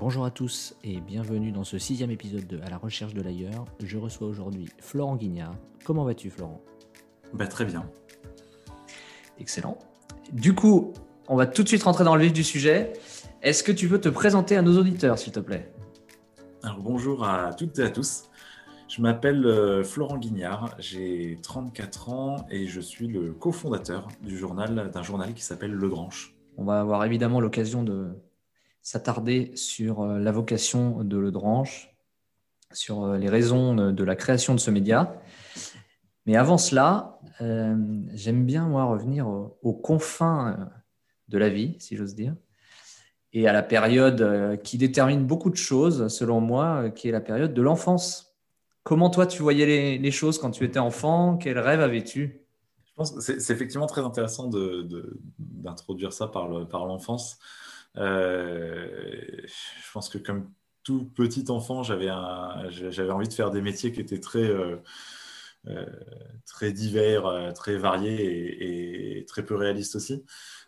Bonjour à tous et bienvenue dans ce sixième épisode de À la recherche de l'ailleurs. Je reçois aujourd'hui Florent Guignard. Comment vas-tu Florent? Bah, Très bien. Excellent. Du coup, on va tout de suite rentrer dans le vif du sujet. Est-ce que tu veux te présenter à nos auditeurs, s'il te plaît? Alors, bonjour à toutes et à tous. Je m'appelle euh, Florent Guignard, j'ai 34 ans et je suis le cofondateur du journal d'un journal qui s'appelle Le Dranche. On va avoir évidemment l'occasion de s'attarder sur euh, la vocation de Le Dranche, sur euh, les raisons de la création de ce média. Mais avant cela, j'aime bien moi revenir aux confins de la vie, si j'ose dire, et à la période qui détermine beaucoup de choses, selon moi, qui est la période de l'enfance. Comment toi, tu voyais les, choses quand tu étais enfant? Quel rêve avais-tu? Je pense que c'est effectivement très intéressant d'introduire ça par l'enfance. Euh, je pense que comme tout petit enfant, j'avais envie de faire des métiers qui étaient très, euh, euh, très divers, très variés et, très peu réalistes aussi.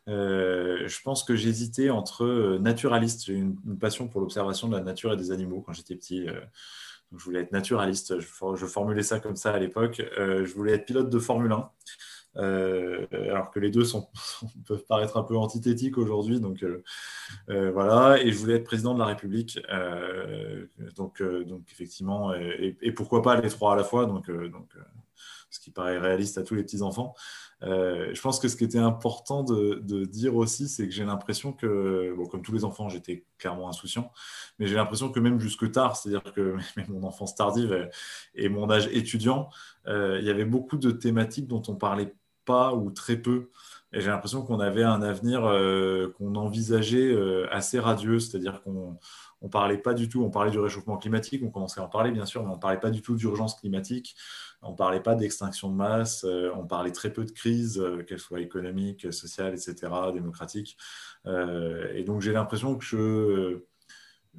je pense que j'hésitais entre naturaliste. J'ai une, une, passion pour l'observation de la nature et des animaux quand j'étais petit je voulais être naturaliste, je, formulais ça comme ça à l'époque. Euh, je voulais être pilote de Formule 1. Euh, alors que les deux peuvent paraître un peu antithétiques aujourd'hui. Donc euh, voilà, et je voulais être président de la République. donc, donc effectivement, et, pourquoi pas les trois à la fois. Donc, donc ce qui paraît réaliste à tous les petits enfants. Euh, je pense que ce qui était important de, dire aussi, c'est que j'ai l'impression que, bon, comme tous les enfants, j'étais clairement insouciant, mais j'ai l'impression que même jusque tard, c'est-à-dire que mon enfance tardive et mon âge étudiant, euh, il y avait beaucoup de thématiques dont on parlait pas ou très peu. Et j'ai l'impression qu'on avait un avenir euh, qu'on envisageait assez radieux, c'est-à-dire qu'on on parlait pas du tout, on parlait du réchauffement climatique, on commençait à en parler bien sûr, mais on parlait pas du tout d'urgence climatique, on parlait pas d'extinction de masse, euh, on parlait très peu de crise, euh, qu'elle soit économique, sociale, etc., démocratique. Euh, et donc j'ai l'impression que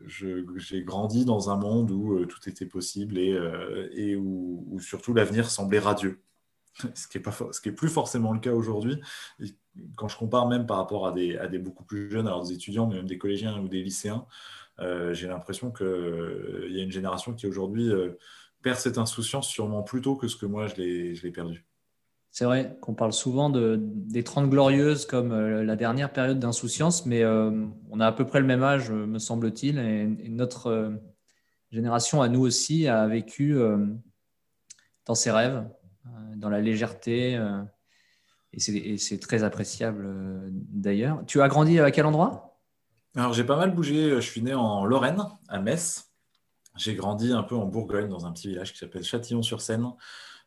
je, j'ai grandi dans un monde où tout était possible et, et où, surtout l'avenir semblait radieux. Ce qui, est pas, ce qui est plus forcément le cas aujourd'hui. Quand je compare même par rapport à des, à des beaucoup plus jeunes, alors des étudiants, mais même des collégiens ou des lycéens, j'ai l'impression qu'il y a une génération qui aujourd'hui perd cette insouciance sûrement plus tôt que ce que moi je l'ai perdu. C'est vrai qu'on parle souvent de, des 30 glorieuses comme euh, la dernière période d'insouciance, mais euh, on a à peu près le même âge, me semble-t-il, et, notre euh, génération à nous aussi a vécu dans ses rêves, dans la légèreté, et c'est très appréciable d'ailleurs. Tu as grandi à quel endroit? Alors j'ai pas mal bougé, je suis né en Lorraine, à Metz, j'ai grandi un peu en Bourgogne, dans un petit village qui s'appelle Châtillon-sur-Seine,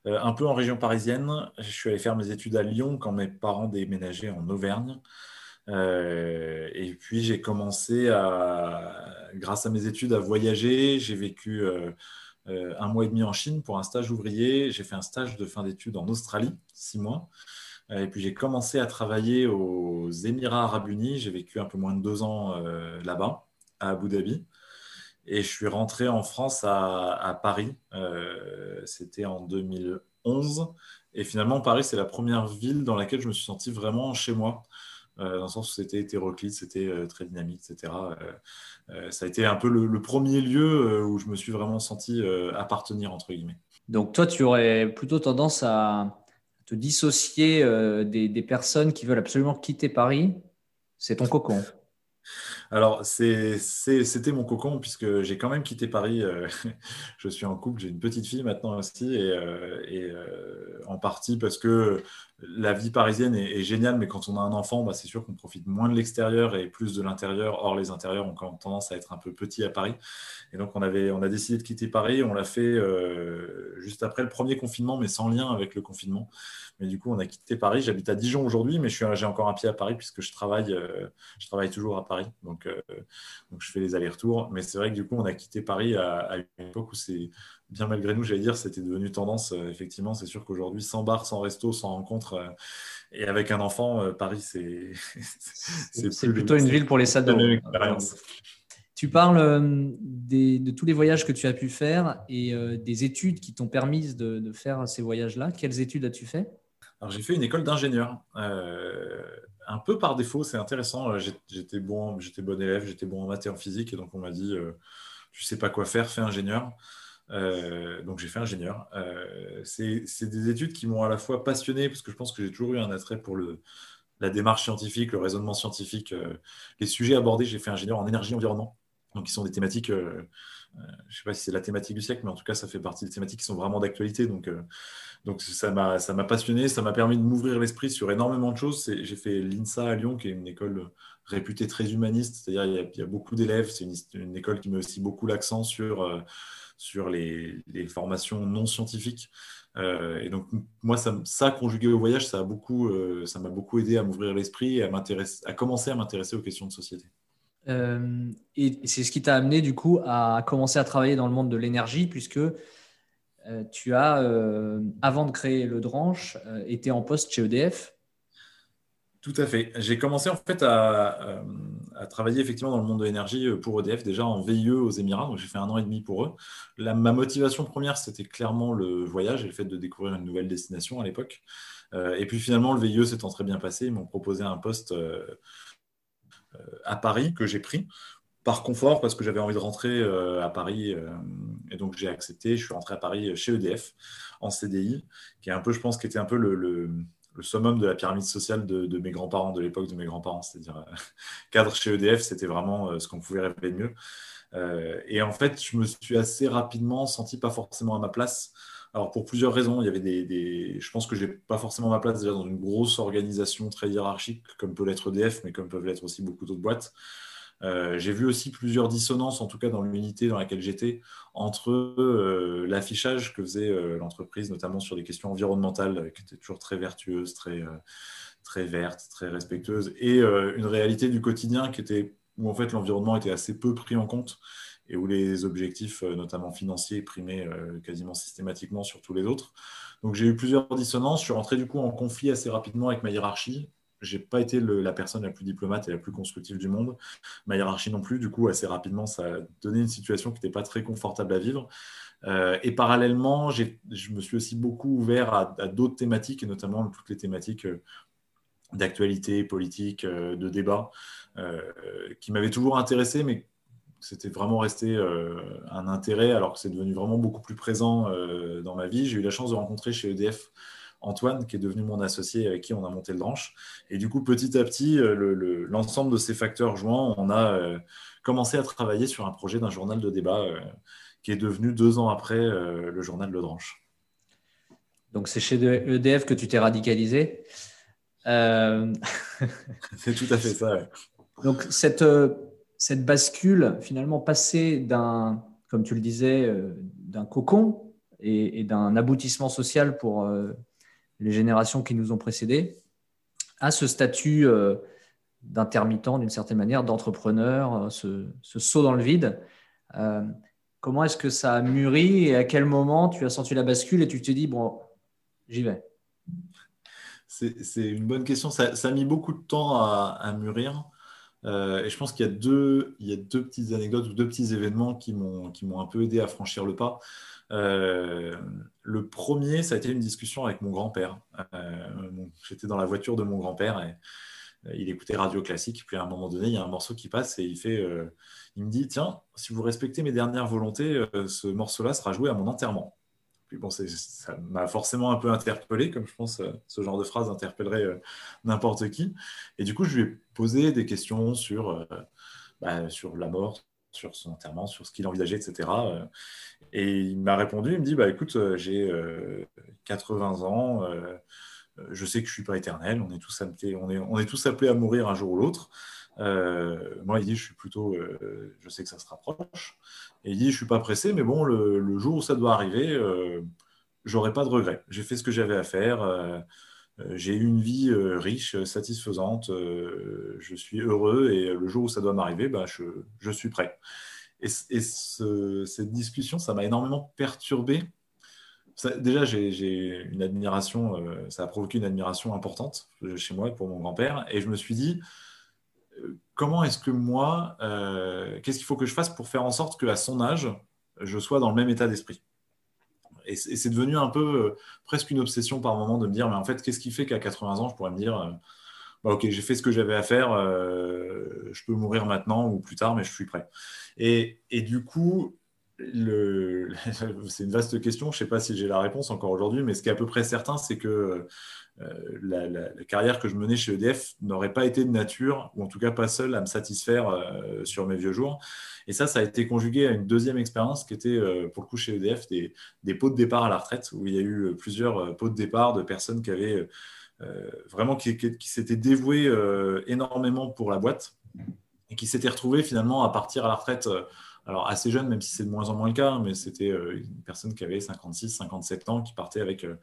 euh, un peu en région parisienne. Je suis allé faire mes études à Lyon quand mes parents déménageaient en Auvergne. Euh, et puis j'ai commencé grâce à mes études, à voyager. J'ai vécu euh, un mois et demi en Chine pour un stage ouvrier. J'ai fait un stage de fin d'études en Australie, six mois. Et puis j'ai commencé à travailler aux Émirats arabes unis. J'ai vécu un peu moins de deux ans là-bas, à Abu Dhabi. Et je suis rentré en France à, Paris. Euh, c'était en 2011. Et finalement, Paris, c'est la première ville dans laquelle je me suis senti vraiment chez moi. Euh, dans le sens où c'était hétéroclite, c'était euh, très dynamique, etc. ça a été un peu le, premier lieu où je me suis vraiment senti appartenir, entre guillemets. Donc toi, tu aurais plutôt tendance à te dissocier des, des personnes qui veulent absolument quitter Paris. C'est ton cocon. Alors, c'était mon cocon puisque j'ai quand même quitté Paris. Euh, je suis en couple, j'ai une petite fille maintenant aussi, et, euh, euh, en partie parce que la vie parisienne est, géniale, mais quand on a un enfant, bah, c'est sûr qu'on profite moins de l'extérieur et plus de l'intérieur. Or, les intérieurs ont quand même tendance à être un peu petits à Paris. Et donc, on, avait, on a décidé de quitter Paris. On l'a fait juste après le premier confinement, mais sans lien avec le confinement. Mais du coup, on a quitté Paris. J'habite à Dijon aujourd'hui, mais j'ai encore un pied à Paris puisque je travaille, je travaille toujours à Paris. Euh, donc je fais les allers-retours. Mais c'est vrai que du coup, on a quitté Paris à, une époque où c'est bien malgré nous, j'allais dire, c'était devenu tendance. Euh, effectivement, c'est sûr qu'aujourd'hui, sans bar, sans resto, sans rencontre, et avec un enfant, Paris, c'est c'est plutôt une ville pour les salles de Tu parles de tous les voyages que tu as pu faire et des études qui t'ont permis de, de faire ces voyages-là. Quelles études as-tu fait? Alors j'ai fait une école d'ingénieur, un peu par défaut, c'est intéressant. J'étais bon, j'étais bon élève, j'étais bon en maths et en physique, et donc on m'a dit, tu sais pas quoi faire, fais ingénieur. donc j'ai fait ingénieur. c'est des études qui m'ont à la fois passionné, parce que je pense que j'ai toujours eu un attrait pour la démarche scientifique, le raisonnement scientifique, les sujets abordés. J'ai fait ingénieur en énergie environnement, donc qui sont des thématiques euh, je ne sais pas si c'est la thématique du siècle, mais en tout cas, ça fait partie des thématiques qui sont vraiment d'actualité. Donc, euh, ça m'a passionné, ça m'a permis de m'ouvrir l'esprit sur énormément de choses. J'ai fait l'INSA à Lyon, qui est une école réputée très humaniste, c'est-à-dire il, y a beaucoup d'élèves. C'est une, école qui met aussi beaucoup l'accent sur, euh, les, formations non scientifiques. et donc, moi, ça, conjugué au voyage, ça m'a beaucoup, aidé à m'ouvrir l'esprit et à commencer à m'intéresser aux questions de société. Euh, et c'est ce qui t'a amené du coup à commencer à travailler dans le monde de l'énergie, puisque euh, tu as, euh, avant de créer le Dranche, été en poste chez EDF. Tout à fait. J'ai commencé en fait à, travailler effectivement dans le monde de l'énergie pour EDF, déjà en VIE aux Émirats, donc j'ai fait un an et demi pour eux. ma motivation première, c'était clairement le voyage et le fait de découvrir une nouvelle destination à l'époque. et puis finalement, le VIE s'étant très bien passé, ils m'ont proposé un poste à Paris que j'ai pris par confort parce que j'avais envie de rentrer euh, à Paris euh, et donc j'ai accepté. Je suis rentré à Paris chez EDF en CDI, qui est un peu, je pense, qui était un peu le, summum de la pyramide sociale de, mes grands-parents, de l'époque de mes grands-parents. C'est-à-dire, cadre chez EDF, c'était vraiment ce qu'on pouvait rêver de mieux. et en fait, je me suis assez rapidement senti pas forcément à ma place alors pour plusieurs raisons, il y avait des, je pense que je n'ai pas forcément ma place dans une grosse organisation très hiérarchique comme peut l'être EDF, mais comme peuvent l'être aussi beaucoup d'autres boîtes. Euh, j'ai vu aussi plusieurs dissonances, en tout cas dans l'unité dans laquelle j'étais, entre euh, l'affichage que faisait euh, l'entreprise, notamment sur des questions environnementales, qui étaient toujours très vertueuses, très, très vertes, très respectueuses, et une réalité du quotidien qui était où en fait l'environnement était assez peu pris en compte et où les objectifs, euh, notamment financiers, primaient euh, quasiment systématiquement sur tous les autres. Donc j'ai eu plusieurs dissonances. Je suis rentré du coup en conflit assez rapidement avec ma hiérarchie. J'ai pas été la personne la plus diplomate et la plus constructive du monde. Ma hiérarchie non plus. Du coup, assez rapidement, ça a donné une situation qui n'était pas très confortable à vivre. Euh, et parallèlement, je me suis aussi beaucoup ouvert à, d'autres thématiques, et notamment toutes les thématiques d'actualité politique, de débat, qui m'avaient toujours intéressé, mais c'était vraiment resté euh, un intérêt, alors que c'est devenu vraiment beaucoup plus présent euh, dans ma vie. J'ai eu la chance de rencontrer chez EDF Antoine, qui est devenu mon associé avec qui on a monté le branche. Et du coup, petit à petit, euh, l'ensemble de ces facteurs joints, on a commencé à travailler sur un projet d'un journal de débat qui est devenu deux ans après le journal Le Dranche. Donc, c'est chez EDF que tu t'es radicalisé. c'est tout à fait ça. Donc, cette cette bascule, finalement, passer d'un, comme tu le disais, euh, d'un cocon et, d'un aboutissement social pour euh, les générations qui nous ont précédés, à ce statut euh, d'intermittent, d'une certaine manière, d'entrepreneur, ce, saut dans le vide. comment est-ce que ça a mûri et à quel moment tu as senti la bascule et tu te dis, bon, j'y vais? C'est une bonne question. Ça, a mis beaucoup de temps à mûrir. Euh, et je pense qu'il y, a deux, il y a deux petites anecdotes ou deux petits événements qui m'ont, un peu aidé à franchir le pas. Euh, le premier, ça a été une discussion avec mon grand-père. Euh, j'étais dans la voiture de mon grand-père et il écoutait radio classique. Puis à un moment donné, il y a un morceau qui passe et il, fait, il me dit Tiens, si vous respectez mes dernières volontés, ce morceau-là sera joué à mon enterrement. Puis bon, ça m'a forcément un peu interpellé, comme je pense euh, ce genre de phrase interpellerait euh, n'importe qui. Et du coup, je lui ai posé des questions sur, euh, bah, sur la mort, sur son enterrement, sur ce qu'il envisageait, etc. Et il m'a répondu, il me dit, bah, écoute, j'ai 80 ans, je sais que je ne suis pas éternel, on est, tous appelés, on, est, on est tous appelés à mourir un jour ou l'autre. Moi, il dit, je suis plutôt, je sais que ça se rapproche. Et il dit, je suis pas pressé, mais bon, le, jour où ça doit arriver, euh, j'aurai pas de regrets. J'ai fait ce que j'avais à faire. Euh, euh, j'ai eu une vie riche, satisfaisante. je suis heureux et le jour où ça doit m'arriver, bah, je, suis prêt. Et, cette discussion, ça m'a énormément perturbé. déjà, j'ai une admiration, ça a provoqué une admiration importante chez moi pour mon grand-père. Et je me suis dit, comment est-ce que moi, euh, qu'est-ce qu'il faut que je fasse pour faire en sorte qu'à son âge, je sois dans le même état d'esprit? Et c'est devenu un peu presque une obsession par moment de me dire, mais en fait, qu'est-ce qui fait qu'à 80 ans, je pourrais me dire, bah, ok, j'ai fait ce que j'avais à faire, je peux mourir maintenant ou plus tard, mais je suis prêt. Et du coup, c'est une vaste question, je ne sais pas si j'ai la réponse encore aujourd'hui, mais ce qui est à peu près certain, c'est que euh, la, carrière que je menais chez EDF n'aurait pas été de nature, ou en tout cas pas seule, à me satisfaire euh, sur mes vieux jours. Et ça, ça a été conjugué à une deuxième expérience qui était, euh, pour le coup, chez EDF, des, pots de départ à la retraite, où il y a eu plusieurs pots de départ de personnes qui avaient vraiment qui, qui s'étaient dévouées énormément pour la boîte et qui s'étaient retrouvées finalement à partir à la retraite alors assez jeune, même si c'est de moins en moins le cas, hein, mais c'était euh, une personne qui avait 56, 57 ans, qui partait avec euh,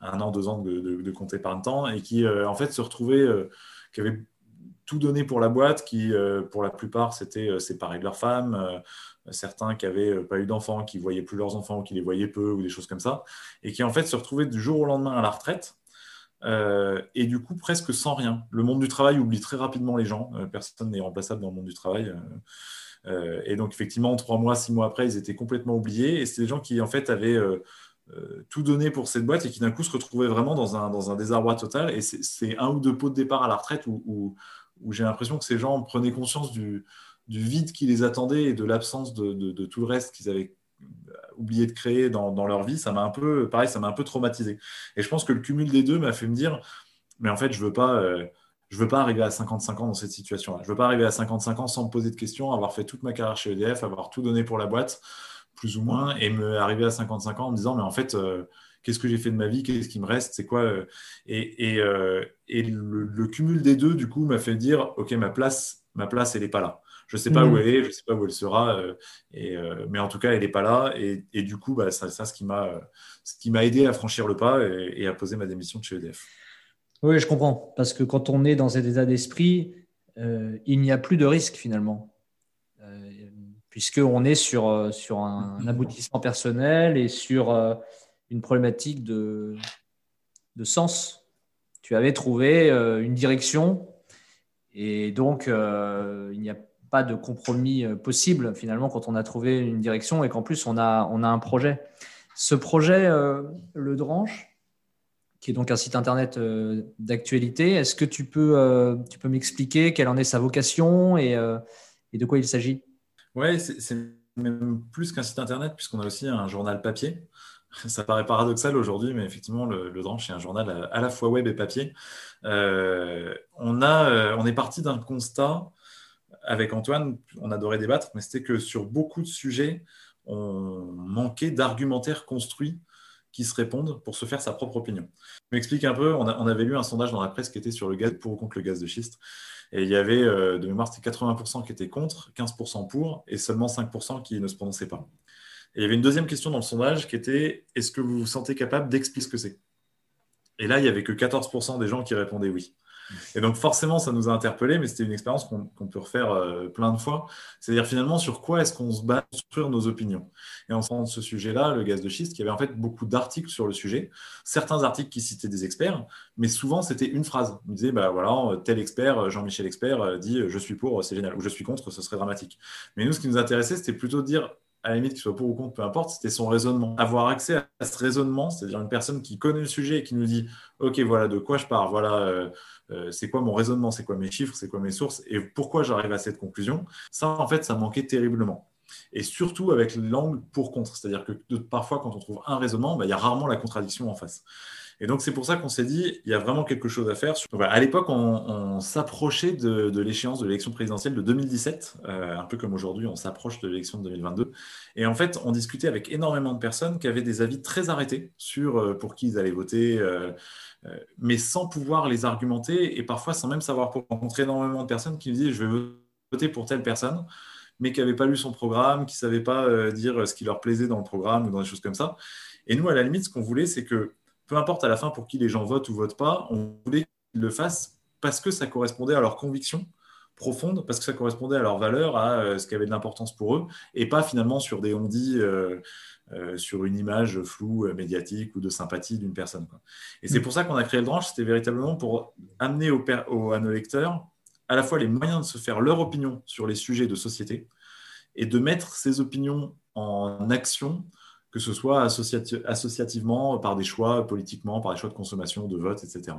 un an, deux ans de, de, de compte épargne-temps et qui euh, en fait se retrouvait, qui avait tout donné pour la boîte, qui pour la plupart s'étaient séparés de leur femme, certains qui n'avaient pas eu d'enfants, qui voyaient plus leurs enfants, qui les voyaient peu ou des choses comme ça, et qui en fait se retrouvaient du jour au lendemain à la retraite. et du coup, presque sans rien. Le monde du travail oublie très rapidement les gens. personne n'est remplaçable dans le monde du travail. Et donc, effectivement, trois mois, six mois après, ils étaient complètement oubliés. Et c'est des gens qui, en fait, avaient euh, euh, tout donné pour cette boîte et qui, d'un coup, se retrouvaient vraiment dans un, désarroi total. Et c'est un ou deux pots de départ à la retraite où, où, j'ai l'impression que ces gens prenaient conscience du, vide qui les attendait et de l'absence de, tout le reste qu'ils avaient oublié de créer dans, dans leur vie. Ça m'a un peu, pareil, ça m'a un peu traumatisé. Et je pense que le cumul des deux m'a fait me dire, mais en fait, je veux pas je ne veux pas arriver à 55 ans dans cette situation-là. Je ne veux pas arriver à 55 ans sans me poser de questions, avoir fait toute ma carrière chez EDF, avoir tout donné pour la boîte, plus ou moins, et me arriver à 55 ans en me disant, mais en fait, euh, qu'est-ce que j'ai fait de ma vie, qu'est-ce qui me reste, c'est quoi euh, Et, euh, le, cumul des deux, du coup, m'a fait dire, OK, ma place, ma place elle n'est pas là. Je ne sais pas où mmh. elle est, je ne sais pas où elle sera, et, mais en tout cas, elle n'est pas là. Et, du coup, bah, c'est ça, ce qui m'a aidé à franchir le pas et, à poser ma démission de chez EDF. Oui, je comprends. Parce que quand on est dans cet état d'esprit, euh, il n'y a plus de risque finalement. Euh, Puisqu'on est sur, euh, sur un, aboutissement personnel et sur euh, une problématique de, de sens. Tu avais trouvé une direction et donc il n'y a pas de compromis possible finalement quand on a trouvé une direction et qu'en plus on a, on a un projet. Ce projet, le Dranche, qui est donc un site internet euh, d'actualité. Est-ce que tu peux, euh, peux m'expliquer quelle en est sa vocation et, euh, et de quoi il s'agit? Oui, c'est même plus qu'un site internet, puisqu'on a aussi un journal papier. Ça paraît paradoxal aujourd'hui, mais effectivement, le, Dranche est un journal à, la fois web et papier. on, a, on est parti d'un constat avec Antoine, on adorait débattre, mais c'était que sur beaucoup de sujets, on manquait d'argumentaires construits qui se répondent pour se faire sa propre opinion. Je m'explique un peu, on, avait lu un sondage dans la presse qui était sur le gaz pour ou contre le gaz de schiste. Et il y avait, euh, de mémoire, c'était 80% qui étaient contre, 15% pour, et seulement 5% qui ne se prononçaient pas. Et il y avait une deuxième question dans le sondage qui était est-ce que vous vous sentez capable d'expliquer ce que c'est? Et là, il n'y avait que 14% des gens qui répondaient oui. Et donc forcément, ça nous a interpellés, mais c'était une expérience qu'on peut refaire euh, plein de fois. C'est-à-dire finalement, sur quoi est-ce qu'on se base pour nos opinions? Et en ce sujet-là, le gaz de schiste, qui avait en fait beaucoup d'articles sur le sujet, certains articles qui citaient des experts, mais souvent c'était une phrase. On disait, bah voilà, tel expert, Jean-Michel Expert, dit je suis pour, c'est génial, ou je suis contre, ce serait dramatique. Mais nous, ce qui nous intéressait, c'était plutôt de dire à la limite, qu'il soit pour ou contre, peu importe, c'était son raisonnement. Avoir accès à ce raisonnement, c'est-à-dire une personne qui connaît le sujet et qui nous dit, OK, voilà de quoi je pars, voilà euh, euh, c'est quoi mon raisonnement, c'est quoi mes chiffres, c'est quoi mes sources et pourquoi j'arrive à cette conclusion. Ça, en fait, ça manquait terriblement. Et surtout avec l'angle pour-contre. C'est-à-dire que parfois, quand on trouve un raisonnement, bah, il y a rarement la contradiction en face. Et donc, c'est pour ça qu'on s'est dit, il y a vraiment quelque chose à faire. à l'époque, on, s'approchait de, l'échéance de l'élection présidentielle de 2017, euh, un peu comme aujourd'hui, on s'approche de l'élection de 2022. Et en fait, on discutait avec énormément de personnes qui avaient des avis très arrêtés sur euh, pour qui ils allaient voter, euh, mais sans pouvoir les argumenter et parfois sans même savoir pour rencontrer énormément de personnes qui nous disaient, je vais voter pour telle personne mais qui n'avaient pas lu son programme, qui ne savaient pas dire ce qui leur plaisait dans le programme ou dans des choses comme ça. Et nous, à la limite, ce qu'on voulait, c'est que peu importe à la fin pour qui les gens votent ou votent pas, on voulait qu'ils le fassent parce que ça correspondait à leurs convictions profondes, parce que ça correspondait à leurs valeurs, à euh, ce qui avait de l'importance pour eux, et pas finalement sur des on-dit, euh, euh, sur une image floue, médiatique ou de sympathie d'une personne. Et c'est mm. pour ça qu'on a créé le Dranche, c'était véritablement pour amener à nos lecteurs à la fois les moyens de se faire leur opinion sur les sujets de société et de mettre ces opinions en action que ce soit associativement, par des choix politiquement, par des choix de consommation, de vote, etc.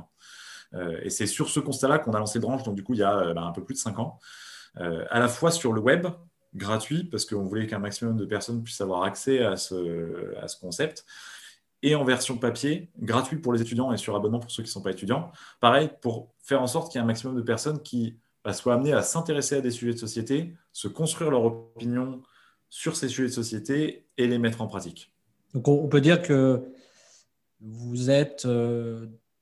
Euh, et c'est sur ce constat-là qu'on a lancé Drange, donc du coup, il y a euh, bah, un peu plus de 5 ans, euh, à la fois sur le web, gratuit, parce qu'on voulait qu'un maximum de personnes puissent avoir accès à ce, à ce concept, et en version papier, gratuit pour les étudiants et sur abonnement pour ceux qui ne sont pas étudiants. Pareil, pour faire en sorte qu'il y ait un maximum de personnes qui bah, soient amenées à s'intéresser à des sujets de société, se construire leur opinion sur ces sujets de société et les mettre en pratique. Donc on peut dire que vous êtes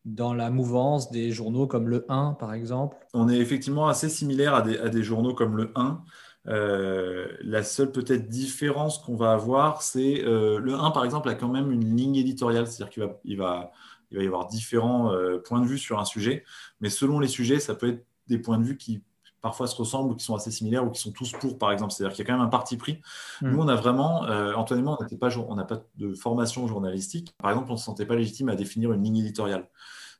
dans la mouvance des journaux comme le 1, par exemple? On est effectivement assez similaire à des, journaux comme le 1. Euh, la seule peut-être différence qu'on va avoir, c'est euh, le 1, par exemple, a quand même une ligne éditoriale, c'est-à-dire qu'il va, il va, il va y avoir différents euh, points de vue sur un sujet, mais selon les sujets, ça peut être des points de vue qui parfois se ressemblent ou qui sont assez similaires ou qui sont tous pour, par exemple. C'est-à-dire qu'il y a quand même un parti pris. Hmm. Nous, on a vraiment, Antoine et moi, on n'a pas, pas de formation journalistique. Par exemple, on ne se sentait pas légitime à définir une ligne éditoriale.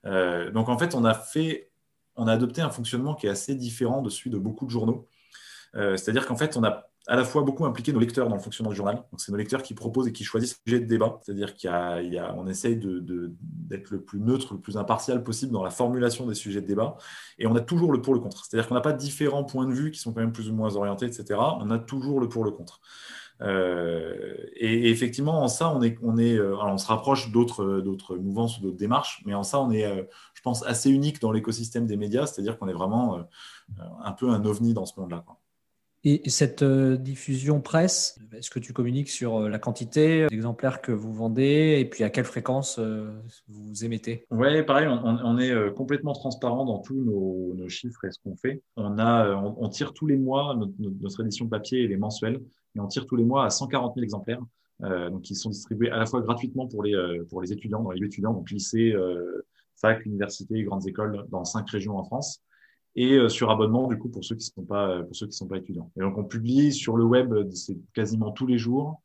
Euh, donc en fait, on a fait, on a adopté un fonctionnement qui est assez différent de celui de beaucoup de journaux. Euh, c'est-à-dire qu'en fait, on a à la fois beaucoup impliqué nos lecteurs dans le fonctionnement du journal. Donc, c'est nos lecteurs qui proposent et qui choisissent le sujet de débat. C'est-à-dire qu'on essaye d'être le plus neutre, le plus impartial possible dans la formulation des sujets de débat. Et on a toujours le pour le contre. C'est-à-dire qu'on n'a pas différents points de vue qui sont quand même plus ou moins orientés, etc. On a toujours le pour le contre. Euh, et, effectivement, en ça, on, est, euh, on se rapproche d'autres, d'autres mouvances ou d'autres démarches, mais en ça, on est, euh, je pense, assez unique dans l'écosystème des médias, c'est-à-dire qu'on est vraiment un peu un ovni dans ce monde-là. Et cette diffusion presse, est-ce que tu communiques sur la quantité d'exemplaires que vous vendez et puis à quelle fréquence vous émettez? Oui, pareil, on, est complètement transparent dans tous nos, chiffres et ce qu'on fait. On, a, on, tire tous les mois notre, notre édition papier et les mensuels et on tire tous les mois à 140 000 exemplaires. Euh, donc, qui sont distribués à la fois gratuitement pour les, euh, pour les étudiants, dans les étudiants, donc lycée, euh, fac, université, grandes écoles dans cinq régions en France, et sur abonnement du coup pour ceux qui sont pas pour ceux qui sont pas étudiants. Et donc on publie sur le web, c'est quasiment tous les jours,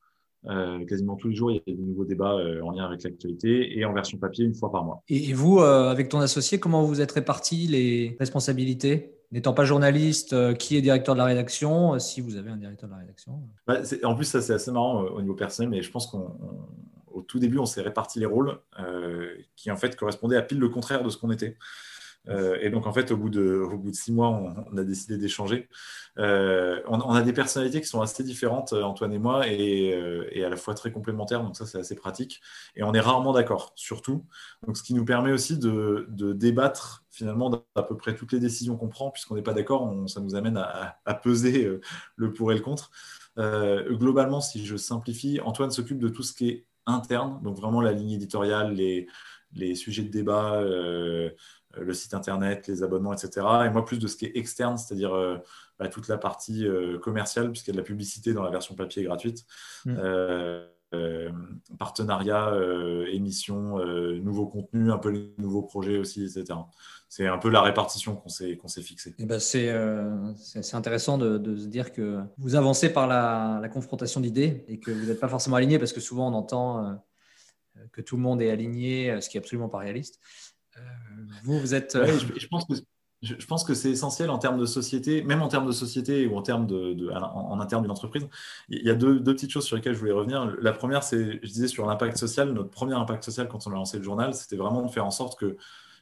euh, quasiment tous les jours, il y a des nouveaux débats euh, en lien avec l'actualité et en version papier une fois par mois. Et vous, euh, avec ton associé, comment vous êtes répartis les responsabilités? N'étant pas journaliste, qui est directeur de la rédaction? Si vous avez un directeur de la rédaction bah, En plus, ça c'est assez marrant au niveau personnel, mais je pense qu'au tout début, on s'est réparti les rôles qui en fait correspondaient à pile le contraire de ce qu'on était. Euh, et donc, en fait, au bout de, six mois, on, a décidé d'échanger. Euh, on, a des personnalités qui sont assez différentes, euh, Antoine et moi, et, à la fois très complémentaires. Donc, ça, c'est assez pratique. Et on est rarement d'accord, surtout. Donc, ce qui nous permet aussi de, débattre finalement d'à peu près toutes les décisions qu'on prend, puisqu'on n'est pas d'accord, ça nous amène à, peser le pour et le contre. globalement, si je simplifie, Antoine s'occupe de tout ce qui est interne, donc vraiment la ligne éditoriale, les, sujets de débat, le site internet, les abonnements, etc. Et moi, plus de ce qui est externe, c'est-à-dire euh, bah, toute la partie euh, commerciale, puisqu'il y a de la publicité dans la version papier gratuite. Mm. partenariat, émissions, nouveaux contenus, un peu les nouveaux projets aussi, etc. C'est un peu la répartition qu'on s'est qu'on s'est fixée. Eh ben c'est intéressant de, se dire que vous avancez par la, la confrontation d'idées et que vous n'êtes pas forcément aligné parce que souvent on entend que tout le monde est aligné, ce qui est absolument pas réaliste. Vous, vous êtes. Euh, je, pense que je, pense que c'est essentiel en termes de société, même en termes de société ou en termes de, en, interne d'une entreprise. Il y a deux, petites choses sur lesquelles je voulais revenir. La première, c'est, je disais, sur l'impact social. Notre premier impact social quand on a lancé le journal, c'était vraiment de faire en sorte que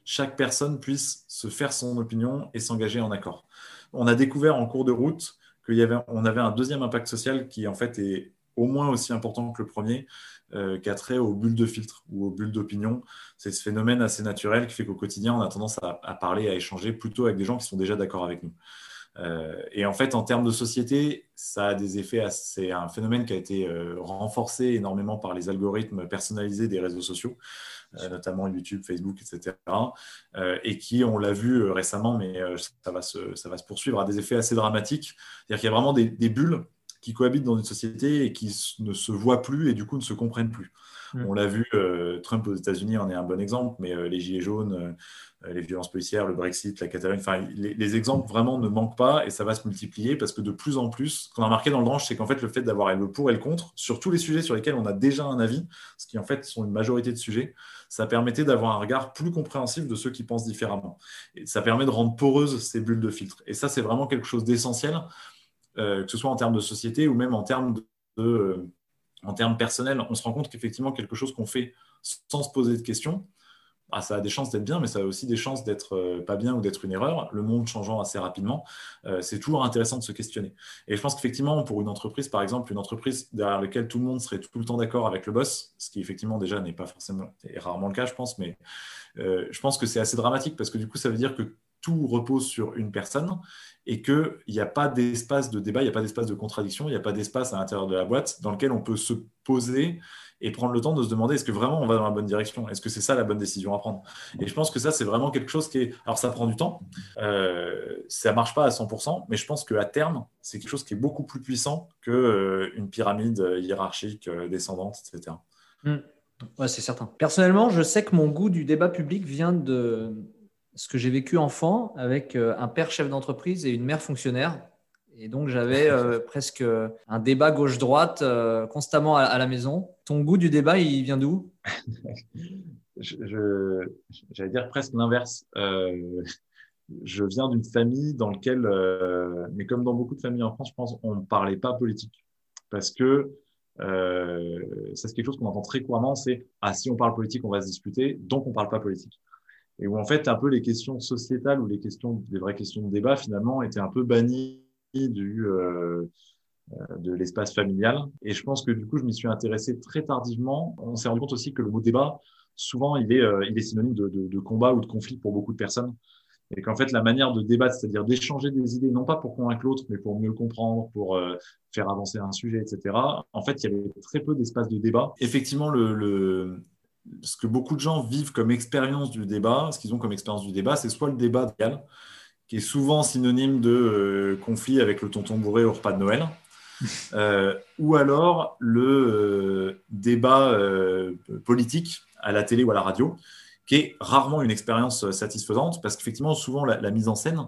chaque personne puisse se faire son opinion et s'engager en accord. On a découvert en cours de route qu'il y avait, on avait un deuxième impact social qui en fait est au moins aussi important que le premier, euh, trait aux bulles de filtre ou aux bulles d'opinion. C'est ce phénomène assez naturel qui fait qu'au quotidien, on a tendance à, parler, à échanger plutôt avec des gens qui sont déjà d'accord avec nous. Euh, et en fait, en termes de société, ça a des effets. C'est un phénomène qui a été euh, renforcé énormément par les algorithmes personnalisés des réseaux sociaux, notamment YouTube, Facebook, etc. et qui, on l'a vu récemment, mais ça va, se, poursuivre, a des effets assez dramatiques. C'est-à-dire qu'il y a vraiment des bulles qui cohabitent dans une société et qui ne se voient plus et du coup ne se comprennent plus. On l'a vu, euh, Trump aux États-Unis en est un bon exemple, mais euh, les Gilets jaunes, euh, les violences policières, le Brexit, la Catalogne, enfin, les, exemples vraiment ne manquent pas et ça va se multiplier parce que de plus en plus, ce qu'on a remarqué dans le branche, c'est qu'en fait, le fait d'avoir le pour et le contre sur tous les sujets sur lesquels on a déjà un avis, ce qui en fait sont une majorité de sujets, ça permettait d'avoir un regard plus compréhensif de ceux qui pensent différemment. Et ça permet de rendre poreuses ces bulles de filtre. Et ça, c'est vraiment quelque chose d'essentiel que ce soit en termes de société ou même en termes de, en termes personnels, on se rend compte qu'effectivement, quelque chose qu'on fait sans se poser de questions, ah, ça a des chances d'être bien, mais ça a aussi des chances d'être euh, pas bien ou d'être une erreur. Le monde changeant assez rapidement, euh, c'est toujours intéressant de se questionner. Et je pense qu'effectivement, pour une entreprise, par exemple, une entreprise derrière laquelle tout le monde serait tout le temps d'accord avec le boss, ce qui effectivement déjà n'est pas forcément, est rarement le cas, je pense, mais euh, je pense que c'est assez dramatique parce que du coup, ça veut dire que tout repose sur une personne et qu'il n'y a pas d'espace de débat, il n'y a pas d'espace de contradiction, il n'y a pas d'espace à l'intérieur de la boîte dans lequel on peut se poser et prendre le temps de se demander est-ce que vraiment on va dans la bonne direction? Est-ce que c'est ça la bonne décision à prendre? Et je pense que ça, c'est vraiment quelque chose qui est. Alors, ça prend du temps, euh, ça ne marche pas à 100%, mais je pense qu'à terme, c'est quelque chose qui est beaucoup plus puissant qu'une euh, pyramide hiérarchique euh, descendante, etc. Mmh. Ouais, c'est certain. Personnellement, je sais que mon goût du débat public vient de ce que j'ai vécu enfant avec un père chef d'entreprise et une mère fonctionnaire et donc, j'avais euh, presque un débat gauche-droite euh, constamment à, la maison. Ton goût du débat, il vient d'où? J'allais dire presque l'inverse. Euh, je viens d'une famille dans laquelle, mais comme dans beaucoup de familles en France, je pense, on ne parlait pas politique. Parce que ça, c'est quelque chose qu'on entend très couramment, c'est « Ah, si on parle politique, on va se disputer, donc on ne parle pas politique ». Et où en fait, un peu les questions sociétales ou les questions, les vraies questions de débat, finalement, étaient un peu bannies du, euh, euh, de l'espace familial. Et je pense que du coup, je m'y suis intéressé très tardivement. On s'est rendu compte aussi que le mot débat, souvent, il est, euh, il est synonyme de, combat ou de conflit pour beaucoup de personnes. Et qu'en fait, la manière de débattre, c'est-à-dire d'échanger des idées, non pas pour convaincre l'autre, mais pour mieux le comprendre, pour faire avancer un sujet, etc. En fait, il y avait très peu d'espace de débat. Effectivement, le, ce que beaucoup de gens vivent comme expérience du débat, ce qu'ils ont comme expérience du débat, c'est soit le débat réel, qui est souvent synonyme de euh, conflit avec le tonton bourré au repas de Noël, euh, ou alors le euh, débat politique à la télé ou à la radio, qui est rarement une expérience satisfaisante, parce qu'effectivement, souvent, la, mise en scène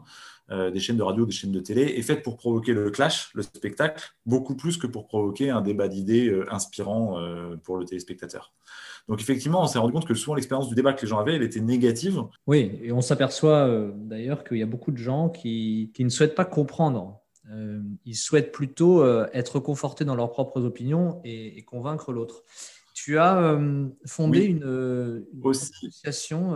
des chaînes de radio, des chaînes de télé, est faite pour provoquer le clash, le spectacle, beaucoup plus que pour provoquer un débat d'idées inspirant pour le téléspectateur. Donc effectivement, on s'est rendu compte que souvent l'expérience du débat que les gens avaient, elle était négative. Oui, et on s'aperçoit euh, d'ailleurs qu'il y a beaucoup de gens qui, ne souhaitent pas comprendre. Euh, ils souhaitent plutôt euh, être confortés dans leurs propres opinions et, convaincre l'autre. Tu as fondé une, association.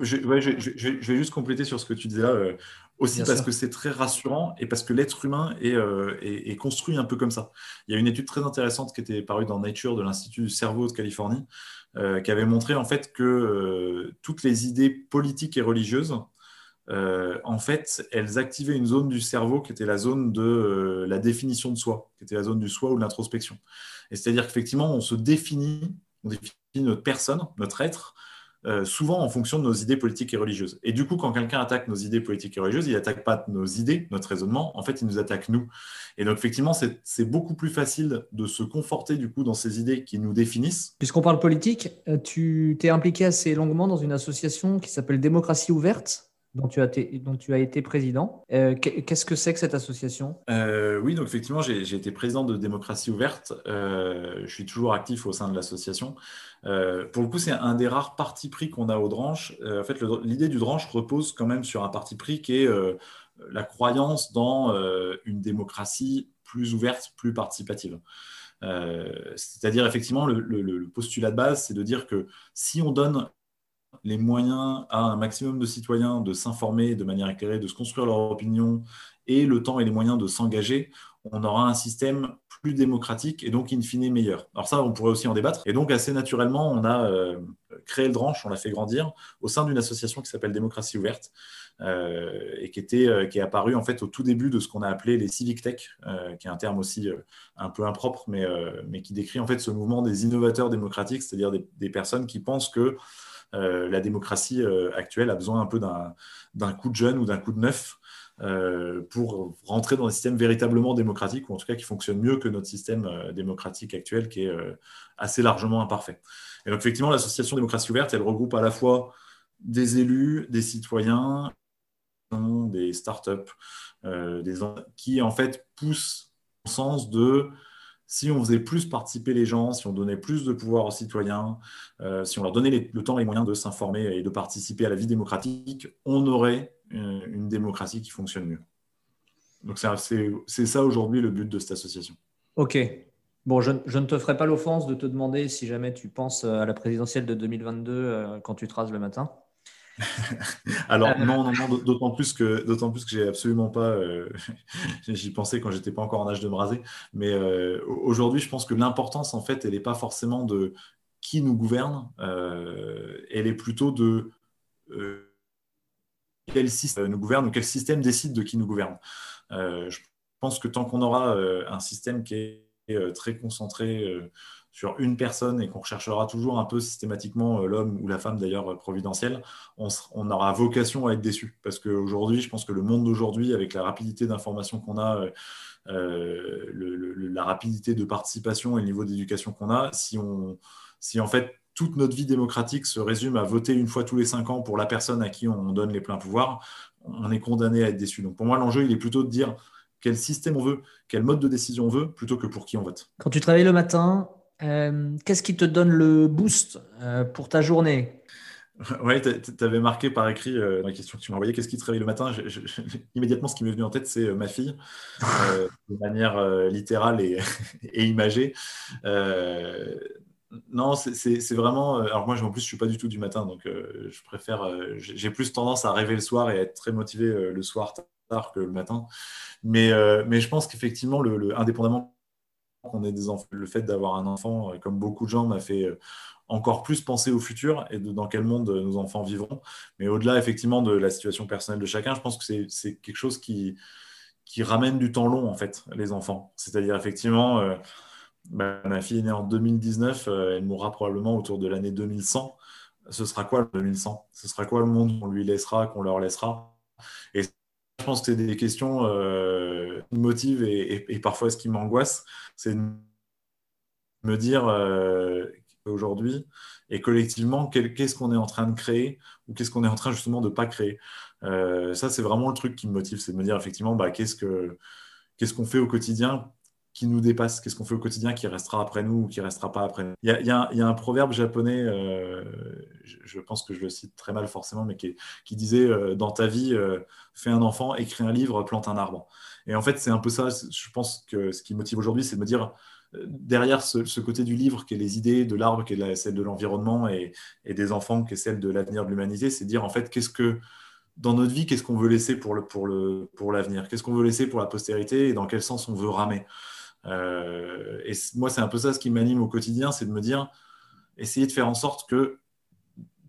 Je, vais juste compléter sur ce que tu disais là. Aussi parce que c'est très rassurant et parce que l'être humain euh, est, est, construit un peu comme ça. Il y a une étude très intéressante qui était parue dans Nature de l'Institut du cerveau de Californie euh, qui avait montré en fait que euh, toutes les idées politiques et religieuses, en fait, elles activaient une zone du cerveau qui était la zone de la définition de soi, qui était la zone du soi ou de l'introspection. Et c'est-à-dire qu'effectivement, on se définit, on définit notre personne, notre être, euh, souvent en fonction de nos idées politiques et religieuses. Et du coup, quand quelqu'un attaque nos idées politiques et religieuses, il n'attaque pas nos idées, notre raisonnement, en fait, il nous attaque nous. Et donc, effectivement, c'est beaucoup plus facile de se conforter du coup dans ces idées qui nous définissent. Puisqu'on parle politique, euh, tu t'es impliqué assez longuement dans une association qui s'appelle Démocratie ouverte dont tu as, été, dont tu as été président. Euh, qu'est-ce que c'est que cette association? Oui, donc effectivement, j'ai été président de Démocratie Ouverte. je suis toujours actif au sein de l'association. Euh, pour le coup, c'est un des rares partis pris qu'on a au Dranche. Euh, en fait, l'idée du Dranche repose quand même sur un parti pris qui est euh, la croyance dans une démocratie plus ouverte, plus participative. C'est-à-dire, effectivement, le, postulat de base, c'est de dire que si on donne les moyens à un maximum de citoyens de s'informer de manière éclairée, de se construire leur opinion et le temps et les moyens de s'engager, on aura un système plus démocratique et donc in fine meilleur. Alors ça, on pourrait aussi en débattre. Et donc assez naturellement, on a euh, créé le Dranche, on l'a fait grandir au sein d'une association qui s'appelle Démocratie ouverte euh, et qui était euh, qui est apparue en fait au tout début de ce qu'on a appelé les civic tech, qui est un terme aussi un peu impropre, mais mais qui décrit en fait ce mouvement des innovateurs démocratiques, c'est-à-dire des, personnes qui pensent que la démocratie actuelle a besoin un peu d'un coup de jeune ou d'un coup de neuf euh, pour rentrer dans un système véritablement démocratique, ou en tout cas qui fonctionne mieux que notre système euh, démocratique actuel, qui est euh, assez largement imparfait. Et donc, effectivement, l'association démocratie ouverte, elle regroupe à la fois des élus, des citoyens, des startups, des qui en fait poussent au sens de si on faisait plus participer les gens, si on donnait plus de pouvoir aux citoyens, si on leur donnait le temps et les moyens de s'informer et de participer à la vie démocratique, on aurait une, démocratie qui fonctionne mieux. Donc c'est ça aujourd'hui le but de cette association. Ok. Bon, je, ne te ferai pas l'offense de te demander si jamais tu penses à la présidentielle de 2022 quand tu te rases le matin. Alors non, non, non d'autant plus que d'autant plus que j'ai absolument pas. J'y pensais quand j'étais pas encore en âge de me raser. Mais aujourd'hui, je pense que l'importance, en fait, elle n'est pas forcément de qui nous gouverne. elle est plutôt de quel système nous gouverne ou quel système décide de qui nous gouverne. je pense que tant qu'on aura un système qui est très concentré sur une personne et qu'on recherchera toujours un peu systématiquement euh, l'homme ou la femme d'ailleurs euh, providentielle, on, aura vocation à être déçu. Parce qu'aujourd'hui, je pense que le monde d'aujourd'hui, avec la rapidité d'information qu'on a, euh, la rapidité de participation et le niveau d'éducation qu'on a, si, on, si en fait toute notre vie démocratique se résume à voter une fois tous les cinq ans pour la personne à qui on donne les pleins pouvoirs, on est condamné à être déçu. Donc pour moi, l'enjeu, il est plutôt de dire quel système on veut, quel mode de décision on veut, plutôt que pour qui on vote. Quand tu travailles le matin, euh, qu'est-ce qui te donne le boost euh, pour ta journée? Oui, tu avais marqué par écrit euh, dans la question que tu m'as envoyée, qu'est-ce qui te réveille le matin? Immédiatement, ce qui m'est venu en tête, c'est ma fille, de manière littérale et, imagée. non, c'est vraiment. Alors, moi, en plus, je ne suis pas du tout du matin, donc je préfère. J'ai plus tendance à rêver le soir et à être très motivé le soir tard que le matin. Mais, mais je pense qu'effectivement, le, indépendamment qu'on ait des enfants. Le fait d'avoir un enfant, euh, comme beaucoup de gens, m'a fait euh, encore plus penser au futur et de dans quel monde euh, nos enfants vivront. Mais au-delà, effectivement, de la situation personnelle de chacun, je pense que c'est quelque chose qui, qui ramène du temps long, en fait, les enfants. C'est-à-dire, effectivement, bah, ma fille est née en 2019, elle mourra probablement autour de l'année 2100. Ce sera quoi le 2100 Ce sera quoi le monde qu'on lui laissera, qu'on leur laissera? Je pense que c'est des questions euh, qui me motivent et, parfois ce qui m'angoisse, c'est de me dire euh, aujourd'hui et collectivement, qu'est-ce qu'on est en train de créer ou qu'est-ce qu'on est en train justement de ne pas créer. Euh, ça, c'est vraiment le truc qui me motive, c'est de me dire effectivement, bah, qu'est-ce qu'on fait au quotidien qui nous dépasse Qu'est-ce qu'on fait au quotidien qui restera après nous ou qui restera pas après nous. Il y a, un proverbe japonais, euh, je, pense que je le cite très mal forcément, mais qui, disait euh, Dans ta vie, euh, fais un enfant, écris un livre, plante un arbre. Et en fait, c'est un peu ça, je pense que ce qui motive aujourd'hui, c'est de me dire derrière ce, côté du livre, qui est les idées, de l'arbre, qui est celle de l'environnement, et, des enfants, qui est celle de l'avenir de l'humanité, c'est dire en fait, qu'est-ce que dans notre vie, qu'est-ce qu'on veut laisser pour l'avenir pour le, pour Qu'est-ce qu'on veut laisser pour la postérité et dans quel sens on veut ramer? Et moi, c'est un peu ça ce qui m'anime au quotidien, c'est de me dire, essayer de faire en sorte que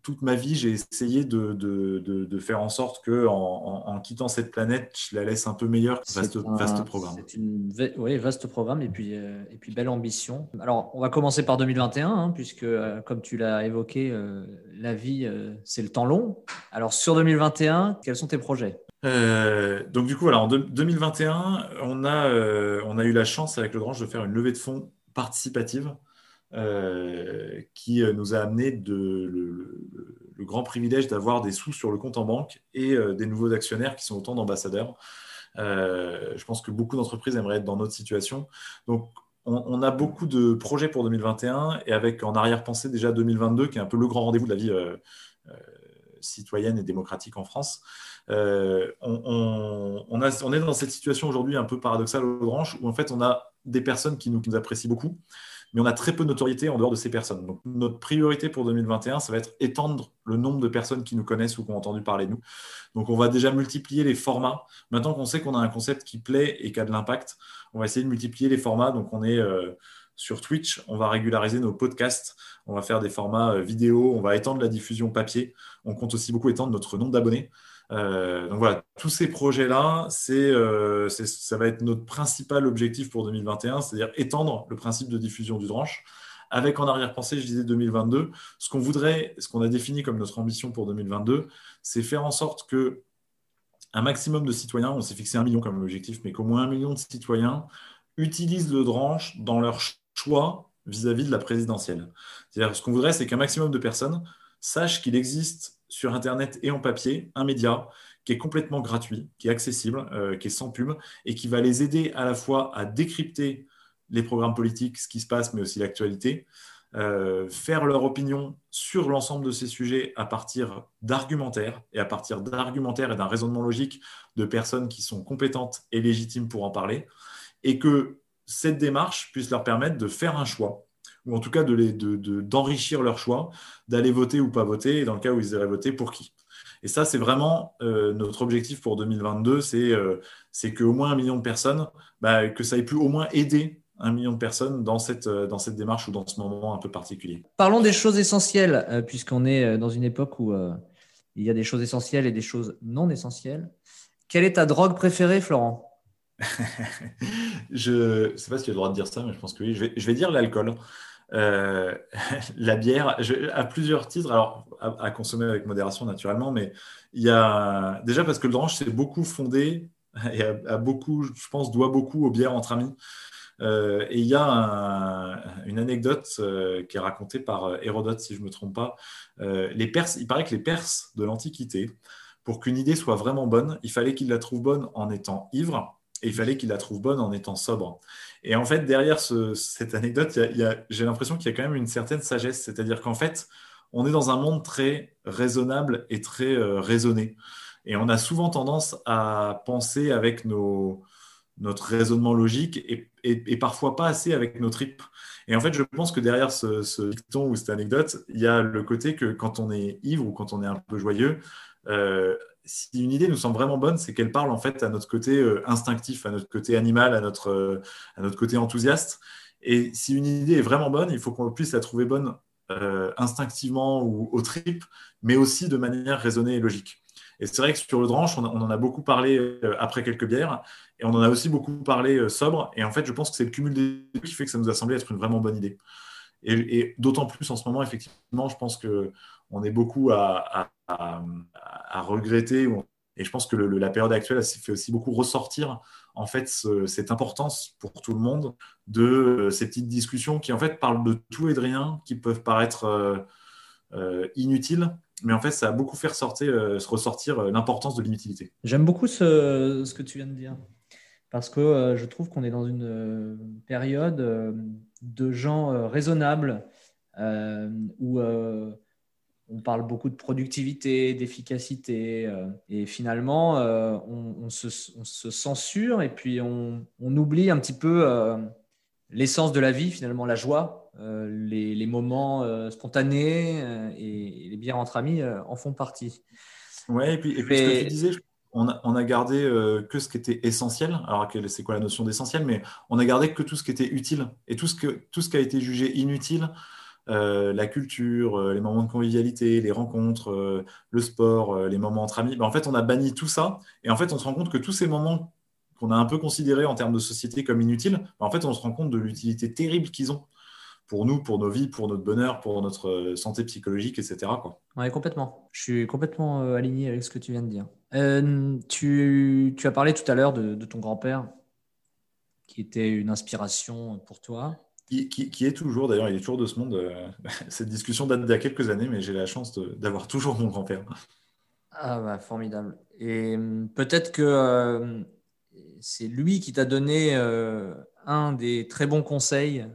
toute ma vie, j'ai essayé de, de, de, faire en sorte que, en, en, quittant cette planète, je la laisse un peu meilleure. Vaste, vaste programme. C'est une oui, vaste programme et puis, euh, et puis belle ambition. Alors, on va commencer par 2021, hein, puisque, euh, comme tu l'as évoqué, la vie, c'est le temps long. Alors, sur 2021, quels sont tes projets? Euh, donc du coup, alors, en 2021, on a, euh, on a eu la chance avec le Drange de faire une levée de fonds participative euh, qui nous a amené le, grand privilège d'avoir des sous sur le compte en banque et des nouveaux actionnaires qui sont autant d'ambassadeurs. je pense que beaucoup d'entreprises aimeraient être dans notre situation. Donc on, on, a beaucoup de projets pour 2021 et avec en arrière-pensée déjà 2022 qui est un peu le grand rendez-vous de la vie citoyenne et démocratique en France. Euh, on, est dans cette situation aujourd'hui un peu paradoxale aux branches où en fait on a des personnes qui nous, apprécient beaucoup, mais on a très peu de notoriété en dehors de ces personnes. Donc notre priorité pour 2021, ça va être étendre le nombre de personnes qui nous connaissent ou qui ont entendu parler de nous. Donc on va déjà multiplier les formats. Maintenant qu'on sait qu'on a un concept qui plaît et qui a de l'impact, on va essayer de multiplier les formats. Donc on est euh, sur Twitch, on va régulariser nos podcasts, on va faire des formats euh, vidéo, on va étendre la diffusion papier. On compte aussi beaucoup étendre notre nombre d'abonnés. Euh, donc voilà, tous ces projets-là, euh, ça va être notre principal objectif pour 2021, c'est-à-dire étendre le principe de diffusion du dranche. Avec en arrière-pensée, je disais 2022, ce qu'on voudrait, ce qu'on a défini comme notre ambition pour 2022, c'est faire en sorte que un maximum de citoyens, on s'est fixé un million comme objectif, mais qu'au moins un million de citoyens utilisent le dranche dans leur choix vis-à-vis de la présidentielle. C'est-à-dire, ce qu'on voudrait, c'est qu'un maximum de personnes sachent qu'il existe sur Internet et en papier un média qui est complètement gratuit, qui est accessible, euh, qui est sans pub et qui va les aider à la fois à décrypter les programmes politiques, ce qui se passe, mais aussi l'actualité, euh, faire leur opinion sur l'ensemble de ces sujets à partir d'argumentaires et à partir d'argumentaires et d'un raisonnement logique de personnes qui sont compétentes et légitimes pour en parler, et que cette démarche puisse leur permettre de faire un choix, ou en tout cas d'enrichir de, de, leur choix, d'aller voter ou pas voter, et dans le cas où ils iraient voter, pour qui? Et ça, c'est vraiment euh, notre objectif pour 2022, c'est euh, qu'au moins un million de personnes, bah, que ça ait pu au moins aider un million de personnes dans cette, euh, dans cette démarche ou dans ce moment un peu particulier. Parlons des choses essentielles, puisqu'on est dans une époque où il y a des choses essentielles et des choses non essentielles. Quelle est ta drogue préférée, Florent? Je ne sais pas si tu as le droit de dire ça, mais je pense que oui. Je vais, je vais dire l'alcool. Euh, la bière, à plusieurs titres, alors à, consommer avec modération naturellement, mais il y a déjà parce que le dranche c'est beaucoup fondé et a, beaucoup, je pense, doit beaucoup aux bières entre amis. Euh, et il y a une anecdote euh, qui est racontée par Hérodote, si je ne me trompe pas. les Perses, il paraît que les Perses de l'Antiquité, pour qu'une idée soit vraiment bonne, il fallait qu'ils la trouvent bonne en étant ivre et il fallait qu'il la trouve bonne en étant sobre. Et en fait, derrière cette anecdote, j'ai l'impression qu'il y a quand même une certaine sagesse. C'est-à-dire qu'en fait, on est dans un monde très raisonnable et très euh, raisonné. Et on a souvent tendance à penser avec notre raisonnement logique et, parfois pas assez avec nos tripes. Et en fait, je pense que derrière ce, ce dicton ou cette anecdote, il y a le côté que quand on est ivre ou quand on est un peu joyeux, euh, si une idée nous semble vraiment bonne, c'est qu'elle parle en fait à notre côté euh, instinctif, à notre côté animal, à notre, euh, à notre côté enthousiaste. Et si une idée est vraiment bonne, il faut qu'on puisse la trouver bonne euh, instinctivement ou au trip, mais aussi de manière raisonnée et logique. Et c'est vrai que sur le dranche, on, en a beaucoup parlé après quelques bières, et on en a aussi beaucoup parlé sobre. Et en fait, je pense que c'est le cumul des deux qui fait que ça nous a semblé être une vraiment bonne idée. Et, d'autant plus en ce moment, effectivement, je pense qu'on est beaucoup à regretter. Et je pense que la période actuelle fait aussi beaucoup ressortir en fait cette importance pour tout le monde de euh, ces petites discussions qui en fait parlent de tout et de rien, qui peuvent paraître euh, euh, inutiles, mais en fait ça a beaucoup fait ressortir, l'importance de l'inutilité. J'aime beaucoup ce, ce, que tu viens de dire parce que je trouve qu'on est dans une période de gens raisonnables où on parle beaucoup de productivité, d'efficacité, euh, et finalement, euh, on, se, censure et puis on, oublie un petit peu euh, l'essence de la vie, finalement, la joie, les, moments spontanés et, les bières entre amis en font partie. Oui, et puis, ce que tu disais, on a, gardé que ce qui était essentiel. Alors, c'est quoi la notion d'essentiel? Mais on a gardé que tout ce qui était utile. Et tout ce, que, tout ce qui a été jugé inutile, euh, la culture, euh, les moments de convivialité, les rencontres, euh, le sport, les moments entre amis. Ben, en fait, on a banni tout ça. Et en fait, on se rend compte que tous ces moments qu'on a un peu considérés en termes de société comme inutiles, ben, en fait, on se rend compte de l'utilité terrible qu'ils ont pour nous, pour nos vies, pour notre bonheur, pour notre santé psychologique, etc. Quoi. Oui, complètement. Je suis complètement aligné avec ce que tu viens de dire. tu, as parlé tout à l'heure de ton grand-père, qui était une inspiration pour toi. Qui, est toujours, d'ailleurs, il est toujours de ce monde. Euh, cette discussion date d'il y a quelques années, mais j'ai la chance d'avoir toujours mon grand-père. Ah bah, formidable. Et hum, peut-être que euh, c'est lui qui t'a donné euh, un des très bons conseils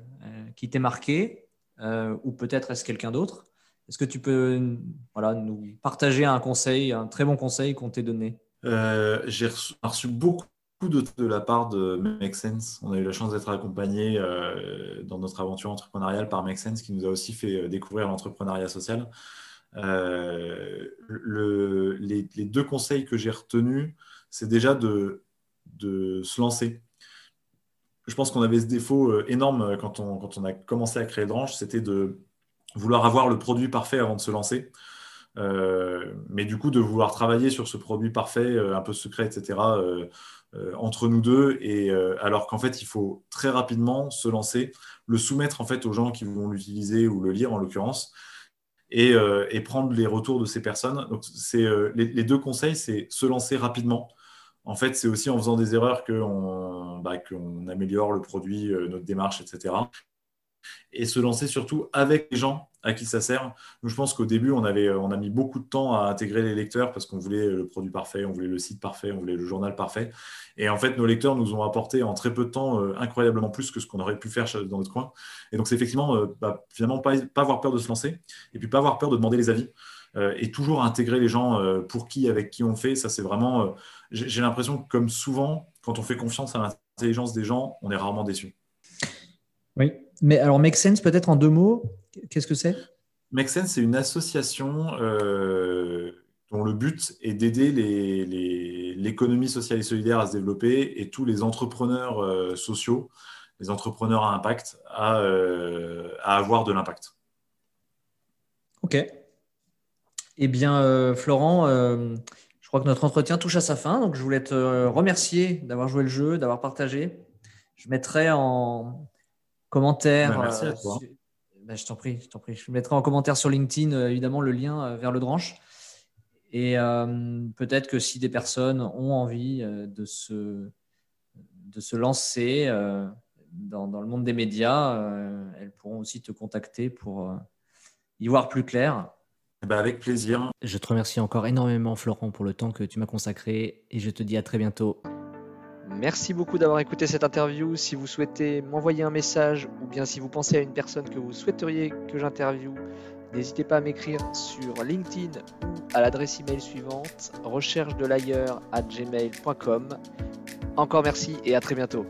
qui t'est marqué, ou peut-être est-ce quelqu'un d'autre? Est-ce que tu peux voilà, nous partager un conseil, un très bon conseil qu'on t'ait donné? J'ai reçu beaucoup de, la part de Make. On a eu la chance d'être accompagné euh, dans notre aventure entrepreneuriale par Make Sense qui nous a aussi fait euh, découvrir l'entrepreneuriat social. Euh, les, deux conseils que j'ai retenus, c'est déjà de, se lancer. Je pense qu'on avait ce défaut énorme quand on, a commencé à créer Dranche, c'était de vouloir avoir le produit parfait avant de se lancer. mais du coup, de vouloir travailler sur ce produit parfait, un peu secret, etc., entre nous deux, et euh, alors qu'en fait, il faut très rapidement se lancer, le soumettre en fait aux gens qui vont l'utiliser ou le lire en l'occurrence, et, euh, prendre les retours de ces personnes. C'est les, deux conseils, c'est se lancer rapidement. En fait, c'est aussi en faisant des erreurs qu'on bah, améliore le produit, notre démarche, etc. et se lancer surtout avec les gens à qui ça sert. Nous, je pense qu'au début, on, avait, on a mis beaucoup de temps à intégrer les lecteurs parce qu'on voulait le produit parfait, on voulait le site parfait, on voulait le journal parfait. Et en fait, nos lecteurs nous ont apporté en très peu de temps euh, incroyablement plus que ce qu'on aurait pu faire dans notre coin. Et donc, c'est effectivement, euh, bah, finalement, pas, pas avoir peur de se lancer et puis pas avoir peur de demander les avis. Euh, et toujours intégrer les gens pour qui, avec qui on fait. Ça, c'est vraiment. J'ai l'impression que, comme souvent, quand on fait confiance à l'intelligence des gens, on est rarement déçu. Oui, mais alors, Make Sense, peut-être en deux mots, qu'est-ce que c'est? Make Sense, c'est une association euh, dont le but est d'aider l'économie sociale et solidaire à se développer et tous les entrepreneurs euh, sociaux, les entrepreneurs à impact, à, euh, à avoir de l'impact. Ok. Eh bien, Florent, je crois que notre entretien touche à sa fin. Donc, je voulais te remercier d'avoir joué le jeu, d'avoir partagé. Je mettrai en, commentaire. Bah, merci à euh. Bah, je t'en prie, je t'en prie. Je mettrai en commentaire sur LinkedIn, euh, évidemment, le lien euh, vers le Dranche. Et peut-être que si des personnes ont envie de se, de se lancer dans, dans, le monde des médias, elles pourront aussi te contacter pour y voir plus clair. Bah avec plaisir. Je te remercie encore énormément, Florent, pour le temps que tu m'as consacré et je te dis à très bientôt. Merci beaucoup d'avoir écouté cette interview. Si vous souhaitez m'envoyer un message ou bien si vous pensez à une personne que vous souhaiteriez que j'interviewe, n'hésitez pas à m'écrire sur LinkedIn ou à l'adresse email suivante recherche de l'ailleurs à gmail.com. Encore merci et à très bientôt.